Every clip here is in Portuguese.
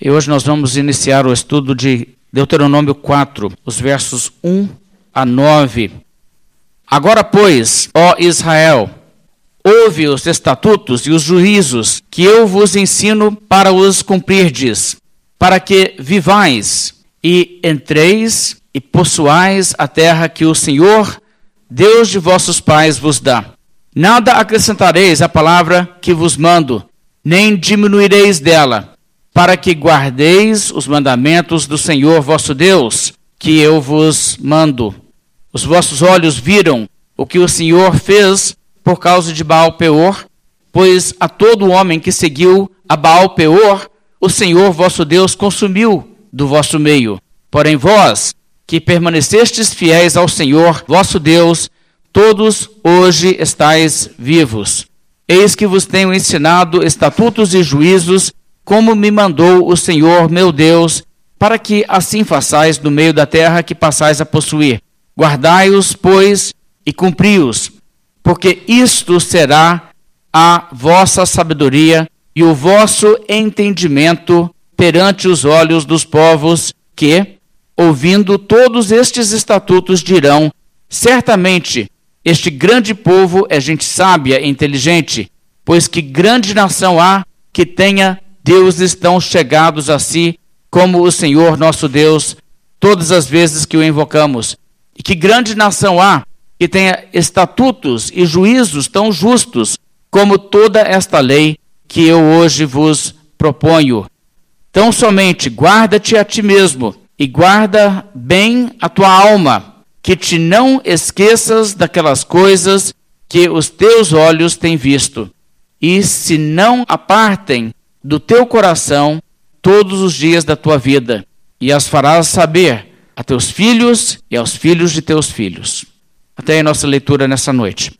E hoje nós vamos iniciar o estudo de Deuteronômio 4, os versos 1 a 9. Agora, pois, ó Israel, ouve os estatutos e os juízos que eu vos ensino para os cumprirdes, para que vivais e entreis e possuais a terra que o Senhor, Deus de vossos pais, vos dá. Nada acrescentareis à palavra que vos mando, nem diminuireis dela, para que guardeis os mandamentos do Senhor vosso Deus, que eu vos mando. Os vossos olhos viram o que o Senhor fez por causa de Baal Peor, pois a todo homem que seguiu a Baal Peor, o Senhor vosso Deus consumiu do vosso meio. Porém vós, que permanecestes fiéis ao Senhor vosso Deus, todos hoje estáis vivos. Eis que vos tenho ensinado estatutos e juízos, como me mandou o Senhor meu Deus, para que assim façais no meio da terra que passais a possuir. Guardai-os, pois, e cumpri-os, porque isto será a vossa sabedoria e o vosso entendimento perante os olhos dos povos que, ouvindo todos estes estatutos, dirão: certamente este grande povo é gente sábia e inteligente, pois que grande nação há que tenha deuses tão chegados a si como o Senhor nosso Deus, todas as vezes que o invocamos. E que grande nação há que tenha estatutos e juízos tão justos como toda esta lei que eu hoje vos proponho. Tão somente guarda-te a ti mesmo e guarda bem a tua alma, que te não esqueças daquelas coisas que os teus olhos têm visto, e se não apartem do teu coração todos os dias da tua vida, e as farás saber a teus filhos e aos filhos de teus filhos até a nossa leitura nessa noite.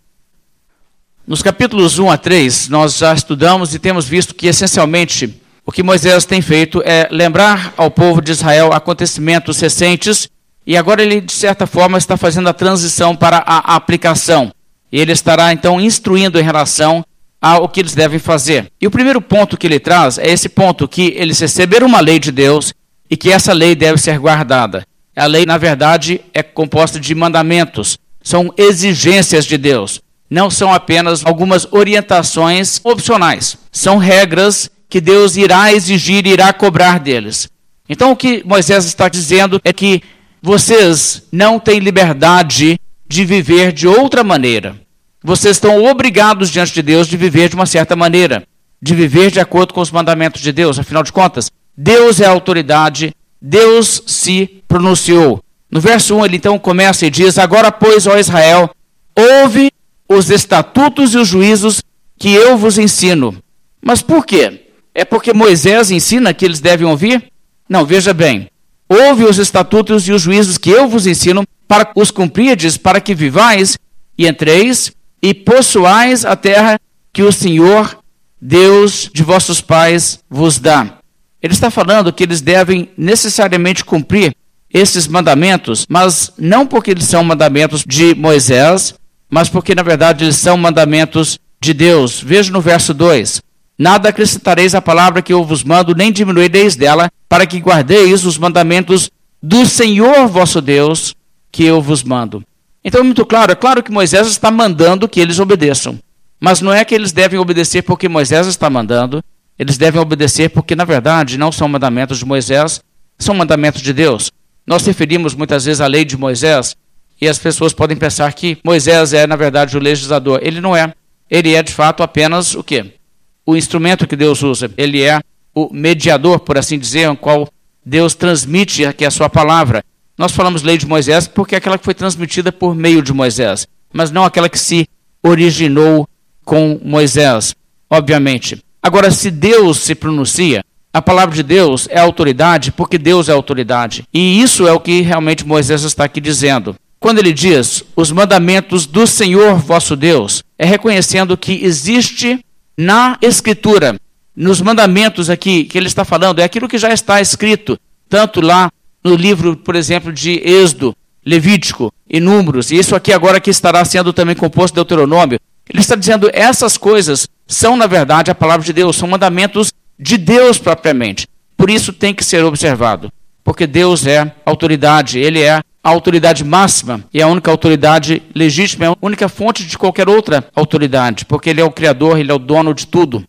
Nos capítulos 1 a 3, nós já estudamos e temos visto que, essencialmente, o que Moisés tem feito é lembrar ao povo de Israel acontecimentos recentes e agora ele, de certa forma, está fazendo a transição para a aplicação. Ele estará, então, instruindo em relação ao que eles devem fazer. E o primeiro ponto que ele traz é esse ponto que eles receberam uma lei de Deus e que essa lei deve ser guardada. A lei, na verdade, é composta de mandamentos são exigências de Deus, não são apenas algumas orientações opcionais. São regras que Deus irá exigir, irá cobrar deles. Então o que Moisés está dizendo é que vocês não têm liberdade de viver de outra maneira. Vocês estão obrigados diante de Deus de viver de uma certa maneira, de viver de acordo com os mandamentos de Deus. Afinal de contas, Deus é a autoridade, Deus se pronunciou. No verso 1 ele então começa e diz: Agora, pois, ó Israel, ouve os estatutos e os juízos que eu vos ensino. Mas por quê? É porque Moisés ensina que eles devem ouvir? Não, veja bem. Ouve os estatutos e os juízos que eu vos ensino para os cumprirdes, para que vivais e entreis e possuais a terra que o Senhor, Deus de vossos pais, vos dá. Ele está falando que eles devem necessariamente cumprir esses mandamentos, mas não porque eles são mandamentos de Moisés, mas porque na verdade eles são mandamentos de Deus. Veja no verso 2: Nada acrescentareis à palavra que eu vos mando, nem diminuireis dela, para que guardeis os mandamentos do Senhor vosso Deus, que eu vos mando. Então é muito claro, é claro que Moisés está mandando que eles obedeçam. Mas não é que eles devem obedecer porque Moisés está mandando, eles devem obedecer porque, na verdade, não são mandamentos de Moisés, são mandamentos de Deus. Nós referimos muitas vezes à lei de Moisés e as pessoas podem pensar que Moisés é, na verdade, o legislador. Ele não é. Ele é, de fato, apenas o quê? O instrumento que Deus usa. Ele é o mediador, por assim dizer, o qual Deus transmite aqui a sua palavra. Nós falamos lei de Moisés porque é aquela que foi transmitida por meio de Moisés, mas não aquela que se originou com Moisés, obviamente. Agora, se Deus se pronuncia, a palavra de Deus é autoridade porque Deus é autoridade. E isso é o que realmente Moisés está aqui dizendo. Quando ele diz os mandamentos do Senhor vosso Deus, é reconhecendo que existe na Escritura, nos mandamentos aqui que ele está falando, é aquilo que já está escrito, tanto lá no livro, por exemplo, de Êxodo, Levítico e Números, e isso aqui agora que estará sendo também composto de Deuteronômio. Ele está dizendo essas coisas são, na verdade, a palavra de Deus, são mandamentos de Deus propriamente. por isso tem que ser observado. Porque Deus é autoridade, Ele é a autoridade máxima e a única autoridade legítima, é a única fonte de qualquer outra autoridade, porque Ele é o Criador, Ele é o dono de tudo.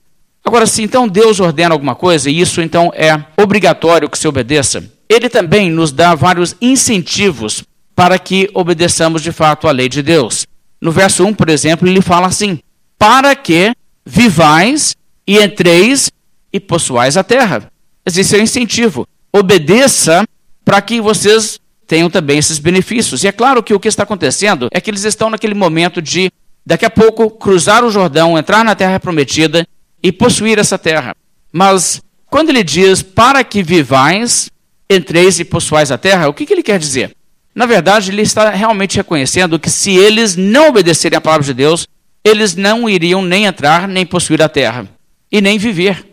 Agora, se então Deus ordena alguma coisa, e isso então é obrigatório que se obedeça, Ele também nos dá vários incentivos para que obedeçamos de fato à lei de Deus. No verso 1, por exemplo, ele fala assim: Para que vivais e entreis e possuais a terra. Esse é o incentivo. Obedeça para que vocês tenham também esses benefícios. E é claro que o que está acontecendo é que eles estão naquele momento de, daqui a pouco, cruzar o Jordão, entrar na terra prometida e possuir essa terra. Mas, quando ele diz para que vivais, entreis e possuais a terra, o que, que ele quer dizer? Na verdade, ele está realmente reconhecendo que se eles não obedecerem à palavra de Deus, eles não iriam nem entrar, nem possuir a terra, e nem viver.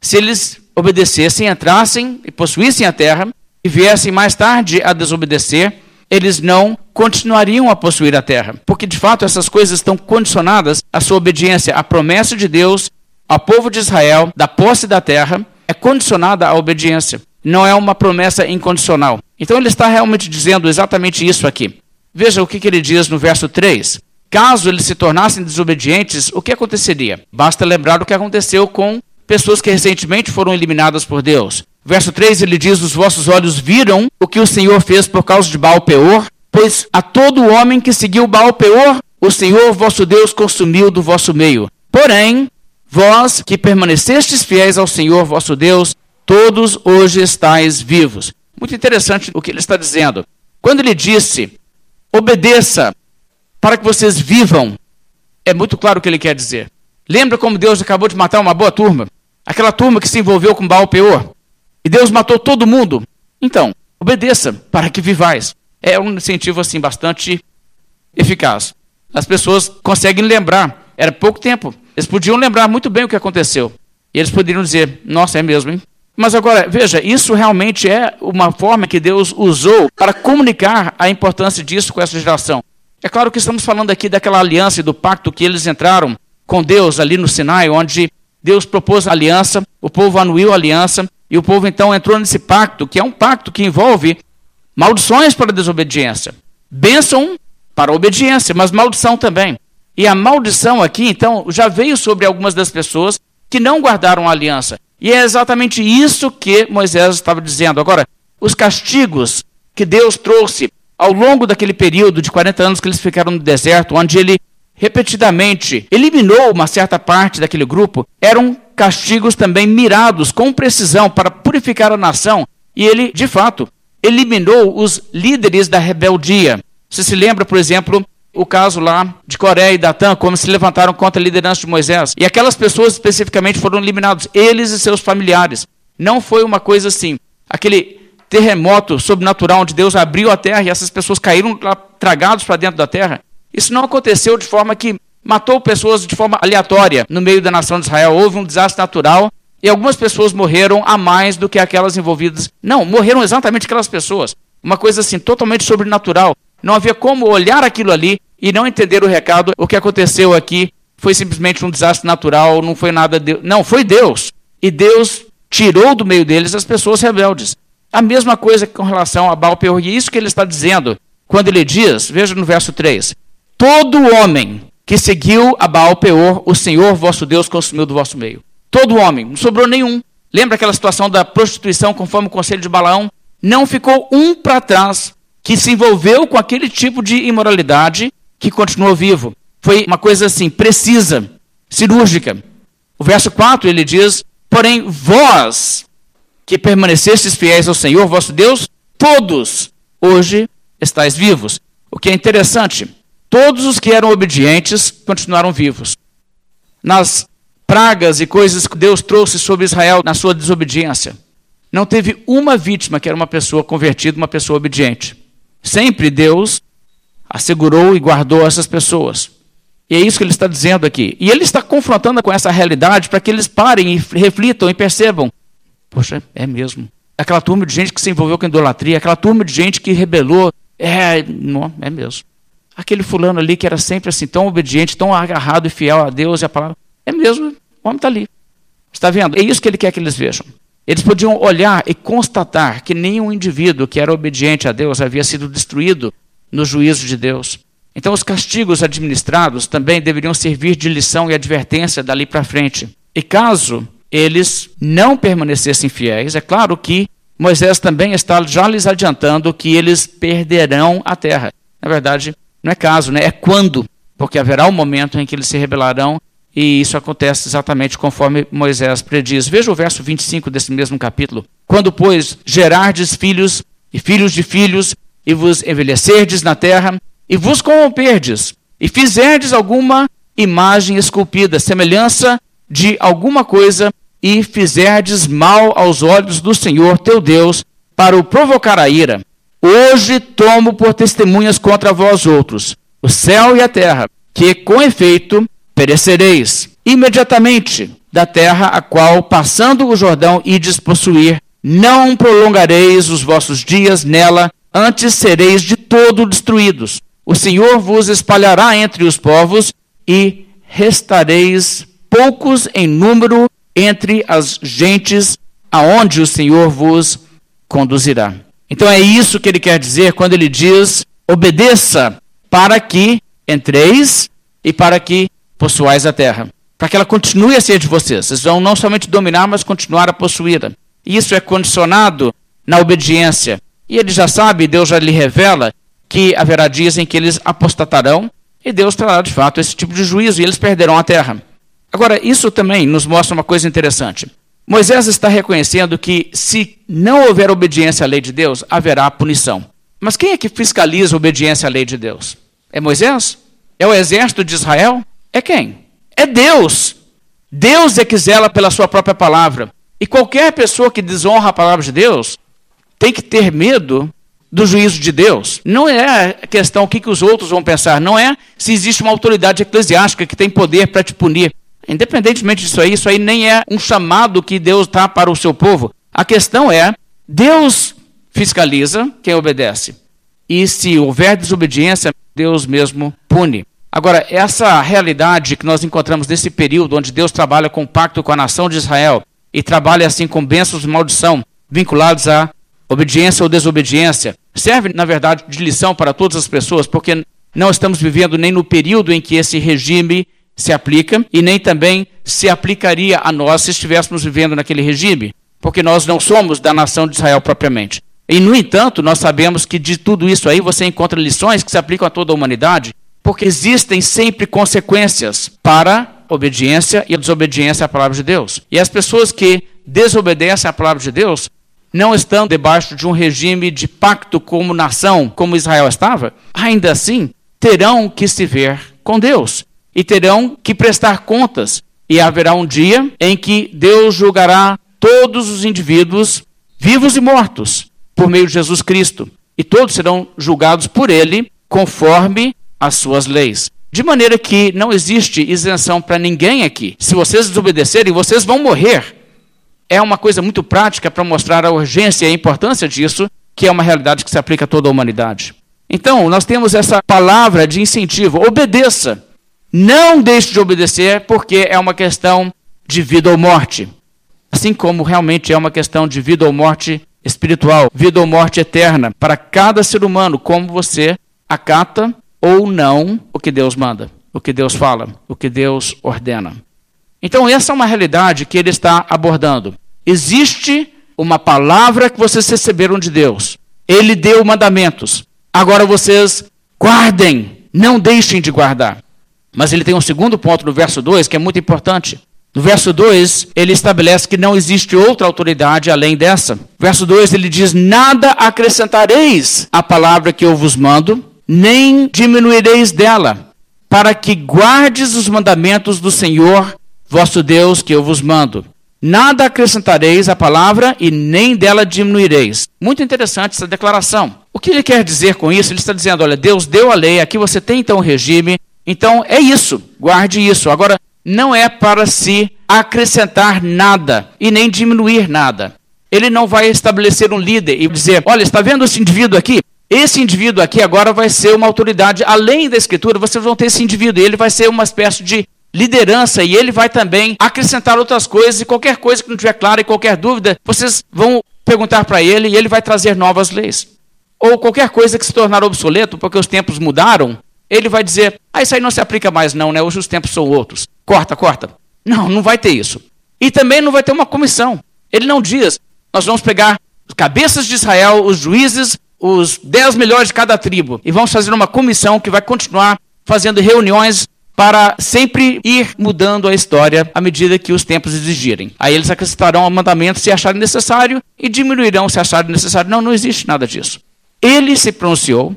Se eles obedecessem, entrassem e possuíssem a terra, e viessem mais tarde a desobedecer, eles não continuariam a possuir a terra. Porque de fato essas coisas estão condicionadas à sua obediência. A promessa de Deus ao povo de Israel da posse da terra é condicionada à obediência. Não é uma promessa incondicional. Então ele está realmente dizendo exatamente isso aqui. Veja o que, que ele diz no verso 3. Caso eles se tornassem desobedientes, o que aconteceria? Basta lembrar o que aconteceu com pessoas que recentemente foram eliminadas por Deus. Verso 3 ele diz: Os vossos olhos viram o que o Senhor fez por causa de Baal Peor, pois a todo homem que seguiu Baal Peor, o Senhor vosso Deus consumiu do vosso meio. Porém, vós que permanecestes fiéis ao Senhor vosso Deus, todos hoje estáis vivos. Muito interessante o que ele está dizendo. Quando ele disse: Obedeça para que vocês vivam. É muito claro o que ele quer dizer. Lembra como Deus acabou de matar uma boa turma? Aquela turma que se envolveu com Baal Peor. E Deus matou todo mundo. Então, obedeça para que vivais. É um incentivo assim bastante eficaz. As pessoas conseguem lembrar. Era pouco tempo. Eles podiam lembrar muito bem o que aconteceu. E eles poderiam dizer: Nossa, é mesmo, hein? Mas agora, veja, isso realmente é uma forma que Deus usou para comunicar a importância disso com essa geração. É claro que estamos falando aqui daquela aliança e do pacto que eles entraram com Deus ali no Sinai, onde Deus propôs a aliança, o povo anuiu a aliança, e o povo então entrou nesse pacto, que é um pacto que envolve maldições para a desobediência, bênção para a obediência, mas maldição também. E a maldição aqui, então, já veio sobre algumas das pessoas que não guardaram a aliança. E é exatamente isso que Moisés estava dizendo. Agora, os castigos que Deus trouxe ao longo daquele período de 40 anos que eles ficaram no deserto, onde ele repetidamente eliminou uma certa parte daquele grupo, eram castigos também mirados com precisão para purificar a nação. E ele, de fato, eliminou os líderes da rebeldia. Você se lembra, por exemplo, o caso lá de Coreia e Datã, como se levantaram contra a liderança de Moisés. E aquelas pessoas especificamente foram eliminados, eles e seus familiares. Não foi uma coisa assim. Aquele terremoto sobrenatural onde Deus abriu a terra e essas pessoas caíram tragados para dentro da terra. Isso não aconteceu de forma que matou pessoas de forma aleatória no meio da nação de Israel. Houve um desastre natural e algumas pessoas morreram a mais do que aquelas envolvidas. Não, morreram exatamente aquelas pessoas. Uma coisa assim, totalmente sobrenatural. Não havia como olhar aquilo ali e não entender o recado. O que aconteceu aqui foi simplesmente um desastre natural, não foi nada de... Não, foi Deus. E Deus tirou do meio deles as pessoas rebeldes. A mesma coisa com relação a Baal Peor. E é isso que ele está dizendo quando ele diz, veja no verso 3: Todo homem que seguiu a Baal Peor, o Senhor vosso Deus consumiu do vosso meio. Todo homem, não sobrou nenhum. Lembra aquela situação da prostituição conforme o conselho de Balaão? Não ficou um para trás que se envolveu com aquele tipo de imoralidade que continuou vivo. Foi uma coisa assim, precisa, cirúrgica. O verso 4 ele diz: Porém, vós que permanecestes fiéis ao Senhor vosso Deus, todos hoje estáis vivos. O que é interessante, todos os que eram obedientes continuaram vivos. Nas pragas e coisas que Deus trouxe sobre Israel na sua desobediência, não teve uma vítima que era uma pessoa convertida, uma pessoa obediente. Sempre Deus assegurou e guardou essas pessoas. E é isso que ele está dizendo aqui. E ele está confrontando com essa realidade para que eles parem e reflitam e percebam Poxa, é mesmo. Aquela turma de gente que se envolveu com idolatria, aquela turma de gente que rebelou. É, não, é mesmo. Aquele fulano ali que era sempre assim, tão obediente, tão agarrado e fiel a Deus e a palavra. É mesmo, o homem está ali. Está vendo? É isso que ele quer que eles vejam. Eles podiam olhar e constatar que nenhum indivíduo que era obediente a Deus havia sido destruído no juízo de Deus. Então, os castigos administrados também deveriam servir de lição e advertência dali para frente. E caso eles não permanecessem fiéis, é claro que Moisés também está já lhes adiantando que eles perderão a terra. Na verdade, não é caso, né? é quando, porque haverá um momento em que eles se rebelarão e isso acontece exatamente conforme Moisés prediz. Veja o verso 25 desse mesmo capítulo. Quando, pois, gerardes filhos e filhos de filhos, e vos envelhecerdes na terra, e vos corromperdes, e fizerdes alguma imagem esculpida, semelhança de alguma coisa, e fizerdes mal aos olhos do Senhor teu Deus, para o provocar a ira. Hoje tomo por testemunhas contra vós outros, o céu e a terra, que com efeito perecereis imediatamente da terra a qual, passando o Jordão, ides possuir. Não prolongareis os vossos dias nela, antes sereis de todo destruídos. O Senhor vos espalhará entre os povos e restareis poucos em número entre as gentes aonde o Senhor vos conduzirá. Então é isso que ele quer dizer quando ele diz: obedeça para que entreis e para que possuais a terra. Para que ela continue a ser de vocês. Vocês vão não somente dominar, mas continuar a possuí-la. Isso é condicionado na obediência. E ele já sabe, Deus já lhe revela, que haverá dias em que eles apostatarão e Deus trará de fato esse tipo de juízo e eles perderão a terra. Agora, isso também nos mostra uma coisa interessante. Moisés está reconhecendo que se não houver obediência à lei de Deus, haverá punição. Mas quem é que fiscaliza a obediência à lei de Deus? É Moisés? É o exército de Israel? É quem? É Deus. Deus é que zela pela sua própria palavra. E qualquer pessoa que desonra a palavra de Deus tem que ter medo do juízo de Deus. Não é a questão o que, que os outros vão pensar, não é se existe uma autoridade eclesiástica que tem poder para te punir. Independentemente disso aí, isso aí nem é um chamado que Deus dá para o seu povo. A questão é, Deus fiscaliza quem obedece. E se houver desobediência, Deus mesmo pune. Agora, essa realidade que nós encontramos nesse período onde Deus trabalha com pacto com a nação de Israel e trabalha assim com bênçãos e maldição vinculados à obediência ou desobediência, serve, na verdade, de lição para todas as pessoas, porque não estamos vivendo nem no período em que esse regime se aplica e nem também se aplicaria a nós se estivéssemos vivendo naquele regime, porque nós não somos da nação de Israel propriamente. E, no entanto, nós sabemos que de tudo isso aí você encontra lições que se aplicam a toda a humanidade porque existem sempre consequências para obediência e desobediência à palavra de Deus. E as pessoas que desobedecem à palavra de Deus não estão debaixo de um regime de pacto como nação, como Israel estava, ainda assim terão que se ver com Deus e terão que prestar contas. E haverá um dia em que Deus julgará todos os indivíduos, vivos e mortos, por meio de Jesus Cristo. E todos serão julgados por Ele, conforme as suas leis. De maneira que não existe isenção para ninguém aqui. Se vocês desobedecerem, vocês vão morrer. É uma coisa muito prática para mostrar a urgência e a importância disso, que é uma realidade que se aplica a toda a humanidade. Então, nós temos essa palavra de incentivo: obedeça. Não deixe de obedecer, porque é uma questão de vida ou morte. Assim como realmente é uma questão de vida ou morte espiritual, vida ou morte eterna, para cada ser humano, como você acata ou não o que Deus manda, o que Deus fala, o que Deus ordena. Então, essa é uma realidade que ele está abordando. Existe uma palavra que vocês receberam de Deus. Ele deu mandamentos. Agora vocês guardem, não deixem de guardar. Mas ele tem um segundo ponto no verso 2 que é muito importante. No verso 2, ele estabelece que não existe outra autoridade além dessa. Verso 2, ele diz: Nada acrescentareis à palavra que eu vos mando, nem diminuireis dela, para que guardes os mandamentos do Senhor vosso Deus que eu vos mando. Nada acrescentareis à palavra e nem dela diminuireis. Muito interessante essa declaração. O que ele quer dizer com isso? Ele está dizendo: olha, Deus deu a lei, aqui você tem então o regime, então é isso, guarde isso. Agora, não é para se acrescentar nada e nem diminuir nada. Ele não vai estabelecer um líder e dizer: olha, está vendo esse indivíduo aqui? Esse indivíduo aqui agora vai ser uma autoridade além da escritura, vocês vão ter esse indivíduo, e ele vai ser uma espécie de liderança e ele vai também acrescentar outras coisas e qualquer coisa que não tiver clara e qualquer dúvida, vocês vão perguntar para ele e ele vai trazer novas leis. Ou qualquer coisa que se tornar obsoleto porque os tempos mudaram, ele vai dizer: "Ah, isso aí não se aplica mais não, né? Hoje os tempos são outros. Corta, corta". Não, não vai ter isso. E também não vai ter uma comissão. Ele não diz: "Nós vamos pegar as cabeças de Israel, os juízes, os dez melhores de cada tribo e vamos fazer uma comissão que vai continuar fazendo reuniões para sempre ir mudando a história à medida que os tempos exigirem. Aí eles acrescentarão mandamento se acharem necessário e diminuirão se acharem necessário. Não, não existe nada disso. Ele se pronunciou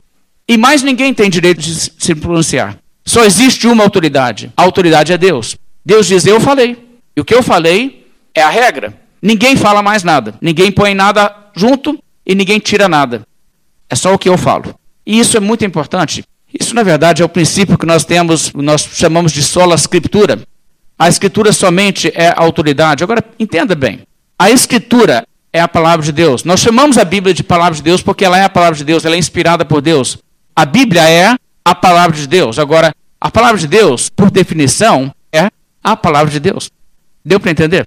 e mais ninguém tem direito de se pronunciar. Só existe uma autoridade. A autoridade é Deus. Deus diz: Eu falei. E o que eu falei é a regra. Ninguém fala mais nada. Ninguém põe nada junto e ninguém tira nada. É só o que eu falo. E isso é muito importante, isso, na verdade, é o princípio que nós temos, nós chamamos de sola escritura. A escritura somente é autoridade. Agora, entenda bem. A escritura é a palavra de Deus. Nós chamamos a Bíblia de palavra de Deus porque ela é a palavra de Deus, ela é inspirada por Deus. A Bíblia é a palavra de Deus. Agora, a palavra de Deus, por definição, é a palavra de Deus. Deu para entender?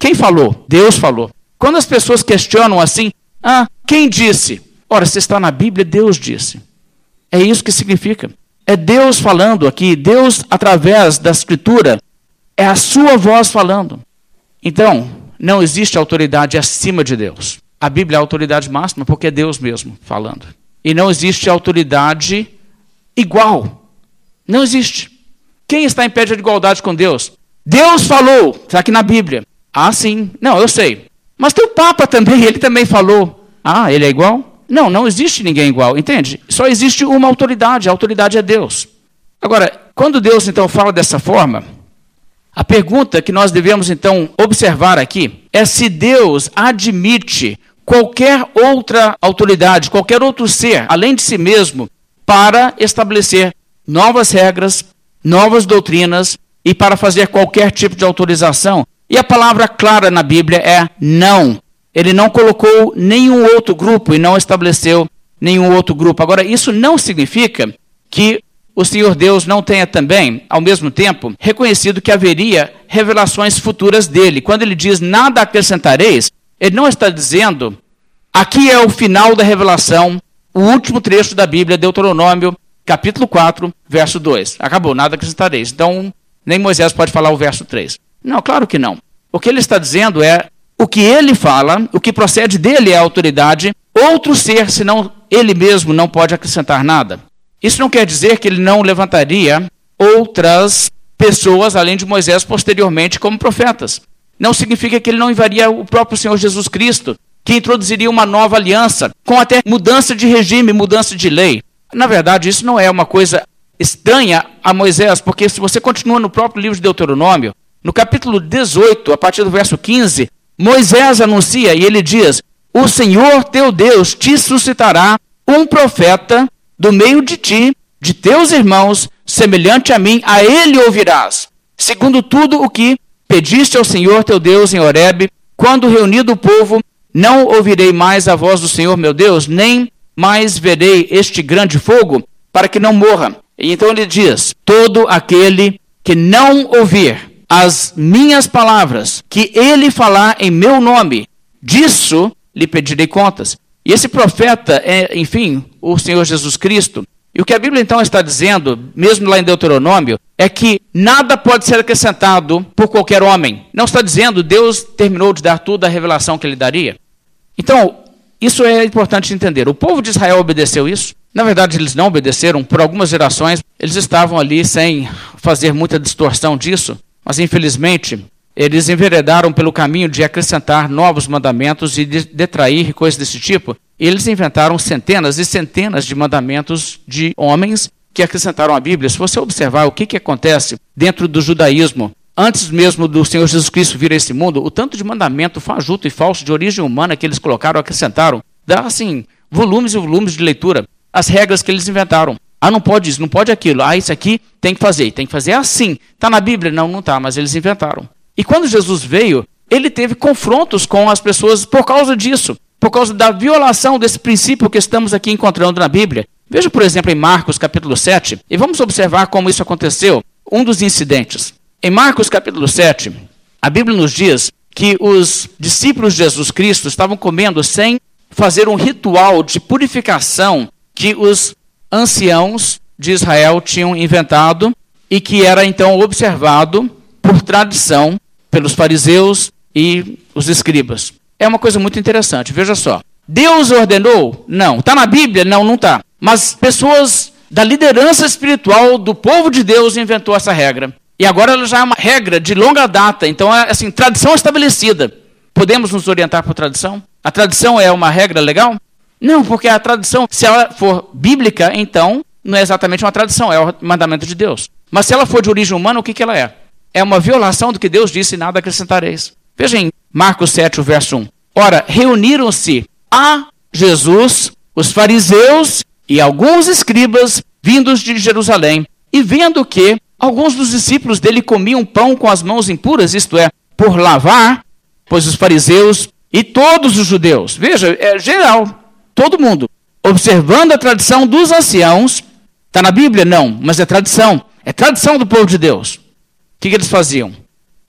Quem falou? Deus falou. Quando as pessoas questionam assim, ah, quem disse? Ora, se está na Bíblia, Deus disse. É isso que significa. É Deus falando aqui, Deus, através da Escritura, é a sua voz falando. Então, não existe autoridade acima de Deus. A Bíblia é a autoridade máxima porque é Deus mesmo falando. E não existe autoridade igual. Não existe. Quem está em pé de igualdade com Deus? Deus falou, está aqui na Bíblia. Ah, sim. Não, eu sei. Mas tem o Papa também, ele também falou. Ah, ele é igual? Não, não existe ninguém igual, entende? Só existe uma autoridade, a autoridade é Deus. Agora, quando Deus então fala dessa forma, a pergunta que nós devemos então observar aqui é se Deus admite qualquer outra autoridade, qualquer outro ser, além de si mesmo, para estabelecer novas regras, novas doutrinas e para fazer qualquer tipo de autorização. E a palavra clara na Bíblia é não. Ele não colocou nenhum outro grupo e não estabeleceu nenhum outro grupo. Agora, isso não significa que o Senhor Deus não tenha também, ao mesmo tempo, reconhecido que haveria revelações futuras dele. Quando ele diz nada acrescentareis, ele não está dizendo aqui é o final da revelação, o último trecho da Bíblia, Deuteronômio, capítulo 4, verso 2. Acabou, nada acrescentareis. Então, nem Moisés pode falar o verso 3. Não, claro que não. O que ele está dizendo é o que ele fala, o que procede dele é autoridade, outro ser, senão ele mesmo, não pode acrescentar nada. Isso não quer dizer que ele não levantaria outras pessoas, além de Moisés, posteriormente, como profetas. Não significa que ele não enviaria o próprio Senhor Jesus Cristo, que introduziria uma nova aliança, com até mudança de regime, mudança de lei. Na verdade, isso não é uma coisa estranha a Moisés, porque se você continua no próprio livro de Deuteronômio, no capítulo 18, a partir do verso 15, Moisés anuncia e ele diz: O Senhor teu Deus te suscitará um profeta do meio de ti, de teus irmãos, semelhante a mim, a ele ouvirás. Segundo tudo o que pediste ao Senhor teu Deus em Horebe, quando reunido o povo, não ouvirei mais a voz do Senhor meu Deus, nem mais verei este grande fogo, para que não morra. E então ele diz: Todo aquele que não ouvir as minhas palavras, que ele falar em meu nome, disso lhe pedirei contas. E esse profeta é, enfim, o Senhor Jesus Cristo. E o que a Bíblia então está dizendo, mesmo lá em Deuteronômio, é que nada pode ser acrescentado por qualquer homem. Não está dizendo Deus terminou de dar tudo a revelação que ele daria. Então, isso é importante entender. O povo de Israel obedeceu isso. Na verdade, eles não obedeceram. Por algumas gerações, eles estavam ali sem fazer muita distorção disso. Mas infelizmente, eles enveredaram pelo caminho de acrescentar novos mandamentos e de detrair coisas desse tipo. Eles inventaram centenas e centenas de mandamentos de homens que acrescentaram à Bíblia. Se você observar o que, que acontece dentro do judaísmo, antes mesmo do Senhor Jesus Cristo vir a esse mundo, o tanto de mandamento fajuto e falso de origem humana que eles colocaram, acrescentaram, dá assim, volumes e volumes de leitura. As regras que eles inventaram. Ah, não pode isso, não pode aquilo. Ah, isso aqui tem que fazer, tem que fazer assim. Está na Bíblia? Não, não está, mas eles inventaram. E quando Jesus veio, ele teve confrontos com as pessoas por causa disso, por causa da violação desse princípio que estamos aqui encontrando na Bíblia. Veja, por exemplo, em Marcos capítulo 7, e vamos observar como isso aconteceu. Um dos incidentes. Em Marcos capítulo 7, a Bíblia nos diz que os discípulos de Jesus Cristo estavam comendo sem fazer um ritual de purificação que os anciãos de Israel tinham inventado e que era então observado por tradição pelos fariseus e os escribas. É uma coisa muito interessante, veja só. Deus ordenou? Não. Está na Bíblia? Não, não está. Mas pessoas da liderança espiritual do povo de Deus inventou essa regra. E agora ela já é uma regra de longa data, então é assim, tradição estabelecida. Podemos nos orientar por tradição? A tradição é uma regra legal? Não, porque a tradição, se ela for bíblica, então não é exatamente uma tradição, é o mandamento de Deus. Mas se ela for de origem humana, o que, que ela é? É uma violação do que Deus disse e nada acrescentareis. Veja em Marcos 7, o verso 1. Ora, reuniram-se a Jesus os fariseus e alguns escribas vindos de Jerusalém, e vendo que alguns dos discípulos dele comiam pão com as mãos impuras, isto é, por lavar, pois os fariseus e todos os judeus, veja, é geral, todo mundo, observando a tradição dos anciãos, está na Bíblia? Não, mas é tradição, é tradição do povo de Deus. O que, que eles faziam?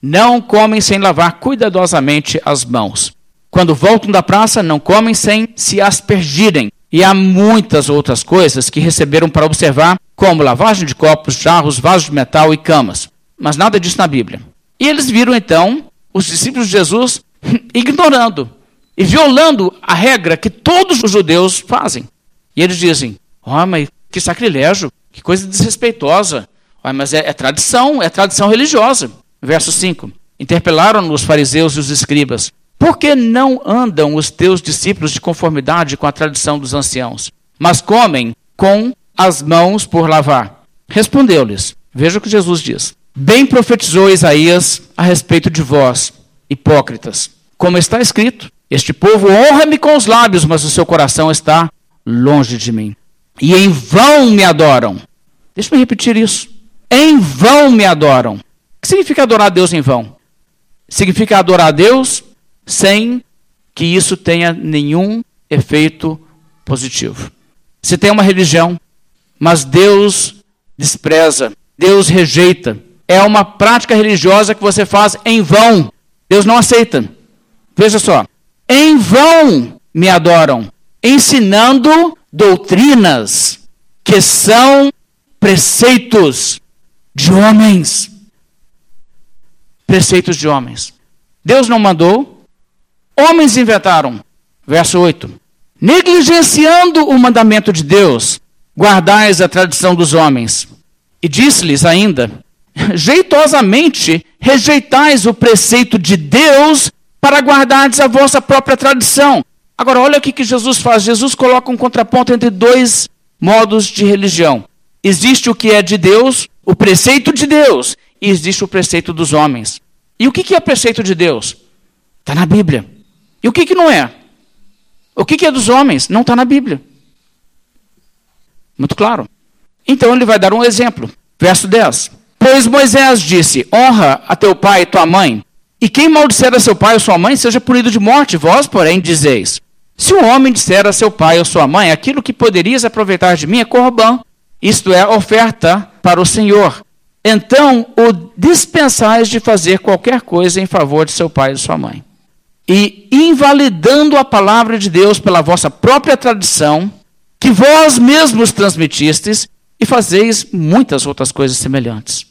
Não comem sem lavar cuidadosamente as mãos. Quando voltam da praça, não comem sem se aspergirem, e há muitas outras coisas que receberam para observar, como lavagem de copos, jarros, vasos de metal e camas. Mas nada disso na Bíblia. E eles viram então os discípulos de Jesus ignorando e violando a regra que todos os judeus fazem. E eles dizem: oh, mas que sacrilégio, que coisa desrespeitosa. Oh, mas é, é tradição, é tradição religiosa. Verso 5: Interpelaram os fariseus e os escribas: por que não andam os teus discípulos de conformidade com a tradição dos anciãos, mas comem com as mãos por lavar? Respondeu-lhes: Veja o que Jesus diz. Bem profetizou Isaías a respeito de vós, hipócritas. Como está escrito: Este povo honra-me com os lábios, mas o seu coração está longe de mim. E em vão me adoram. Deixa eu repetir isso. Em vão me adoram. O que significa adorar a Deus em vão? Significa adorar a Deus sem que isso tenha nenhum efeito positivo. Se tem uma religião, mas Deus despreza, Deus rejeita, é uma prática religiosa que você faz em vão. Deus não aceita. Veja só. Em vão me adoram, ensinando doutrinas que são preceitos de homens. Preceitos de homens. Deus não mandou, Homens inventaram. Verso 8. Negligenciando o mandamento de Deus, guardais a tradição dos homens. E disse-lhes ainda: jeitosamente rejeitais o preceito de Deus para guardardes a vossa própria tradição. Agora, olha o que Jesus faz. Jesus coloca um contraponto entre dois modos de religião. Existe o que é de Deus, o preceito de Deus, e existe o preceito dos homens. E o que é preceito de Deus? Está na Bíblia. E o que, não é? O que, que é dos homens? Não está na Bíblia. Muito claro. Então ele vai dar um exemplo. Verso 10. Pois Moisés disse: Honra a teu pai e tua mãe, e quem maldisser a seu pai ou sua mãe seja punido de morte. Vós, porém, dizeis: Se um homem disser a seu pai ou sua mãe, aquilo que poderias aproveitar de mim é corbã, isto é, oferta para o Senhor. Então o dispensais de fazer qualquer coisa em favor de seu pai e sua mãe e invalidando a palavra de Deus pela vossa própria tradição, que vós mesmos transmitistes, e fazeis muitas outras coisas semelhantes.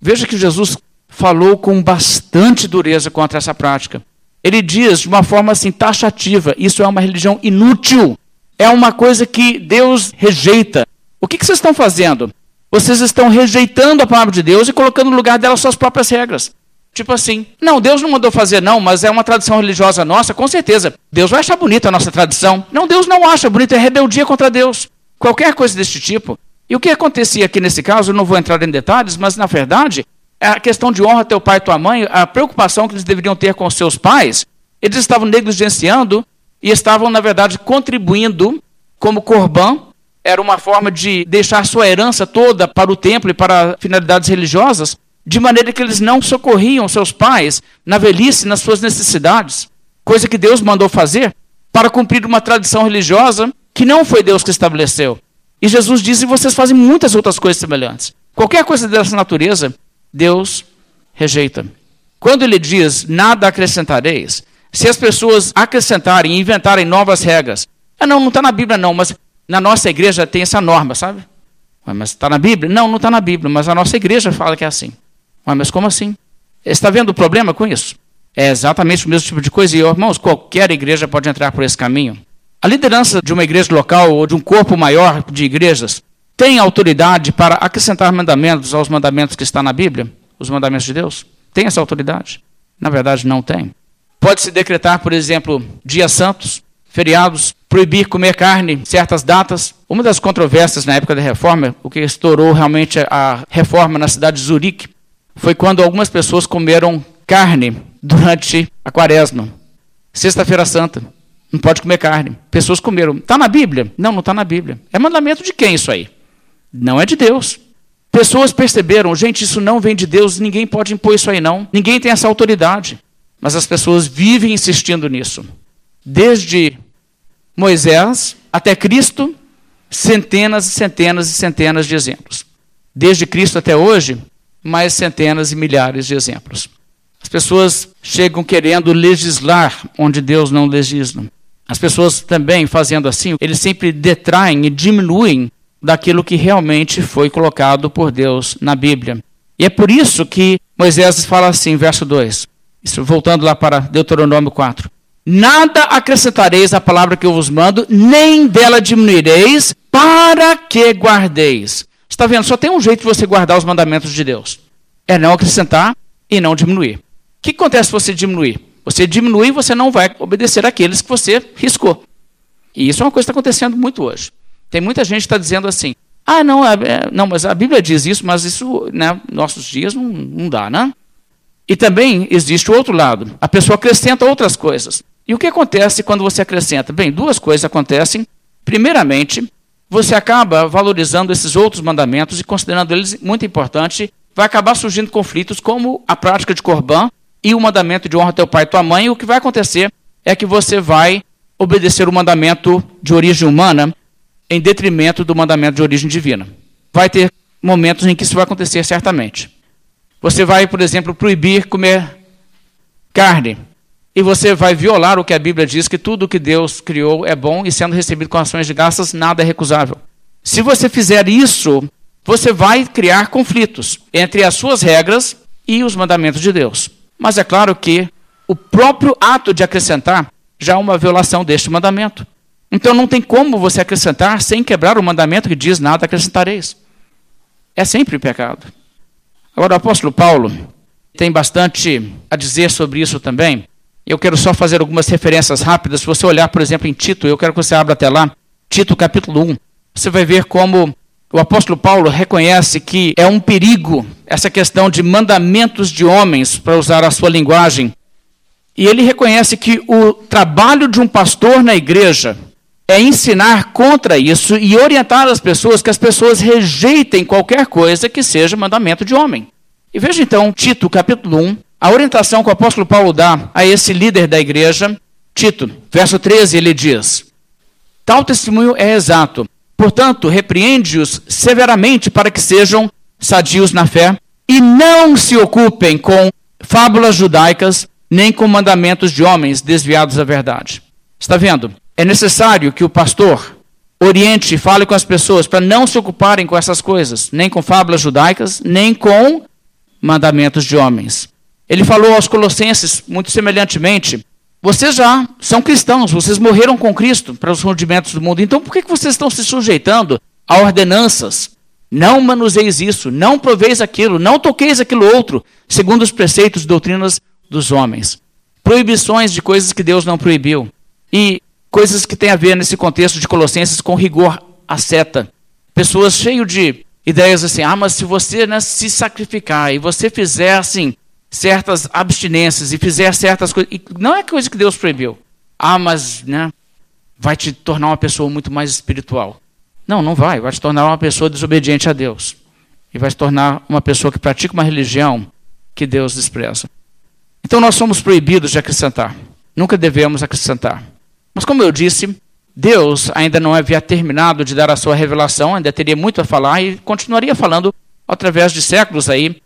Veja que Jesus falou com bastante dureza contra essa prática. Ele diz de uma forma assim taxativa: isso é uma religião inútil, é uma coisa que Deus rejeita. O que, que vocês estão fazendo? Vocês estão rejeitando a palavra de Deus e colocando no lugar dela suas próprias regras. Tipo assim, não, Deus não mandou fazer não, mas é uma tradição religiosa nossa, com certeza. Deus vai achar bonita a nossa tradição. Não, Deus não acha bonita, é rebeldia contra Deus. Qualquer coisa desse tipo. E o que acontecia aqui nesse caso, eu não vou entrar em detalhes, mas na verdade, a questão de honra teu pai e tua mãe, a preocupação que eles deveriam ter com seus pais, eles estavam negligenciando e estavam, na verdade, contribuindo como corban, era uma forma de deixar sua herança toda para o templo e para finalidades religiosas, de maneira que eles não socorriam seus pais na velhice, nas suas necessidades, coisa que Deus mandou fazer para cumprir uma tradição religiosa que não foi Deus que estabeleceu. E Jesus diz: e vocês fazem muitas outras coisas semelhantes. Qualquer coisa dessa natureza, Deus rejeita. Quando ele diz nada acrescentareis, se as pessoas acrescentarem e inventarem novas regras, ah, não, não está na Bíblia não, mas na nossa igreja tem essa norma, sabe? Mas está na Bíblia? Não, não está na Bíblia, mas a nossa igreja fala que é assim. Mas como assim? Está vendo o problema com isso? É exatamente o mesmo tipo de coisa. E, irmãos, qualquer igreja pode entrar por esse caminho. A liderança de uma igreja local ou de um corpo maior de igrejas tem autoridade para acrescentar mandamentos aos mandamentos que está na Bíblia? Os mandamentos de Deus? Tem essa autoridade? Na verdade, não tem. Pode-se decretar, por exemplo, dias santos, feriados, proibir comer carne certas datas. Uma das controvérsias na época da reforma, o que estourou realmente a reforma na cidade de Zurique, foi quando algumas pessoas comeram carne durante a quaresma. Sexta-feira Santa. Não pode comer carne. Pessoas comeram. Está na Bíblia? Não, não está na Bíblia. É mandamento de quem isso aí? Não é de Deus. Pessoas perceberam, gente, isso não vem de Deus, ninguém pode impor isso aí não. Ninguém tem essa autoridade. Mas as pessoas vivem insistindo nisso. Desde Moisés até Cristo, centenas e centenas e centenas de exemplos. Desde Cristo até hoje, mais centenas e milhares de exemplos. As pessoas chegam querendo legislar onde Deus não legisla. As pessoas também fazendo assim, eles sempre detraem e diminuem daquilo que realmente foi colocado por Deus na Bíblia. E é por isso que Moisés fala assim, verso 2, isso, voltando lá para Deuteronômio 4. Nada acrescentareis à palavra que eu vos mando, nem dela diminuireis, para que guardeis. Está vendo? Só tem um jeito de você guardar os mandamentos de Deus: é não acrescentar e não diminuir. O que acontece se você diminuir? Você diminuir, você não vai obedecer aqueles que você riscou. E isso é uma coisa que está acontecendo muito hoje. Tem muita gente que está dizendo assim: ah, não, é, é, não, mas a Bíblia diz isso, mas isso, né, nossos dias não, não dá, né? E também existe o outro lado. A pessoa acrescenta outras coisas. E o que acontece quando você acrescenta? Bem, duas coisas acontecem. Primeiramente, você acaba valorizando esses outros mandamentos e considerando eles muito importantes, vai acabar surgindo conflitos como a prática de Corban e o mandamento de honra teu pai e tua mãe. E o que vai acontecer é que você vai obedecer o mandamento de origem humana em detrimento do mandamento de origem divina. Vai ter momentos em que isso vai acontecer certamente. Você vai, por exemplo, proibir comer carne e você vai violar o que a Bíblia diz, que tudo que Deus criou é bom e sendo recebido com ações de graças, nada é recusável. Se você fizer isso, você vai criar conflitos entre as suas regras e os mandamentos de Deus. Mas é claro que o próprio ato de acrescentar já é uma violação deste mandamento. Então não tem como você acrescentar sem quebrar o mandamento que diz nada acrescentareis. É sempre pecado. Agora o apóstolo Paulo tem bastante a dizer sobre isso também. Eu quero só fazer algumas referências rápidas. Se você olhar, por exemplo, em Tito, eu quero que você abra até lá, Tito capítulo 1. Você vai ver como o apóstolo Paulo reconhece que é um perigo essa questão de mandamentos de homens, para usar a sua linguagem. E ele reconhece que o trabalho de um pastor na igreja é ensinar contra isso e orientar as pessoas que as pessoas rejeitem qualquer coisa que seja mandamento de homem. E veja então Tito capítulo 1, a orientação que o apóstolo Paulo dá a esse líder da igreja, Tito, verso 13, ele diz: Tal testemunho é exato. Portanto, repreende-os severamente para que sejam sadios na fé e não se ocupem com fábulas judaicas nem com mandamentos de homens desviados da verdade. Está vendo? É necessário que o pastor oriente e fale com as pessoas para não se ocuparem com essas coisas, nem com fábulas judaicas, nem com mandamentos de homens. Ele falou aos Colossenses, muito semelhantemente: vocês já são cristãos, vocês morreram com Cristo para os rudimentos do mundo, então por que vocês estão se sujeitando a ordenanças? Não manuseis isso, não proveis aquilo, não toqueis aquilo outro, segundo os preceitos e doutrinas dos homens. Proibições de coisas que Deus não proibiu. E coisas que têm a ver nesse contexto de Colossenses com rigor à seta. Pessoas cheias de ideias assim, ah, mas se você né, se sacrificar e você fizer assim, certas abstinências e fizer certas coisas. E não é coisa que Deus proibiu. Ah, mas né, vai te tornar uma pessoa muito mais espiritual. Não, não vai. Vai te tornar uma pessoa desobediente a Deus. E vai te tornar uma pessoa que pratica uma religião que Deus despreza. Então nós somos proibidos de acrescentar. Nunca devemos acrescentar. Mas como eu disse, Deus ainda não havia terminado de dar a sua revelação, ainda teria muito a falar e continuaria falando através de séculos aí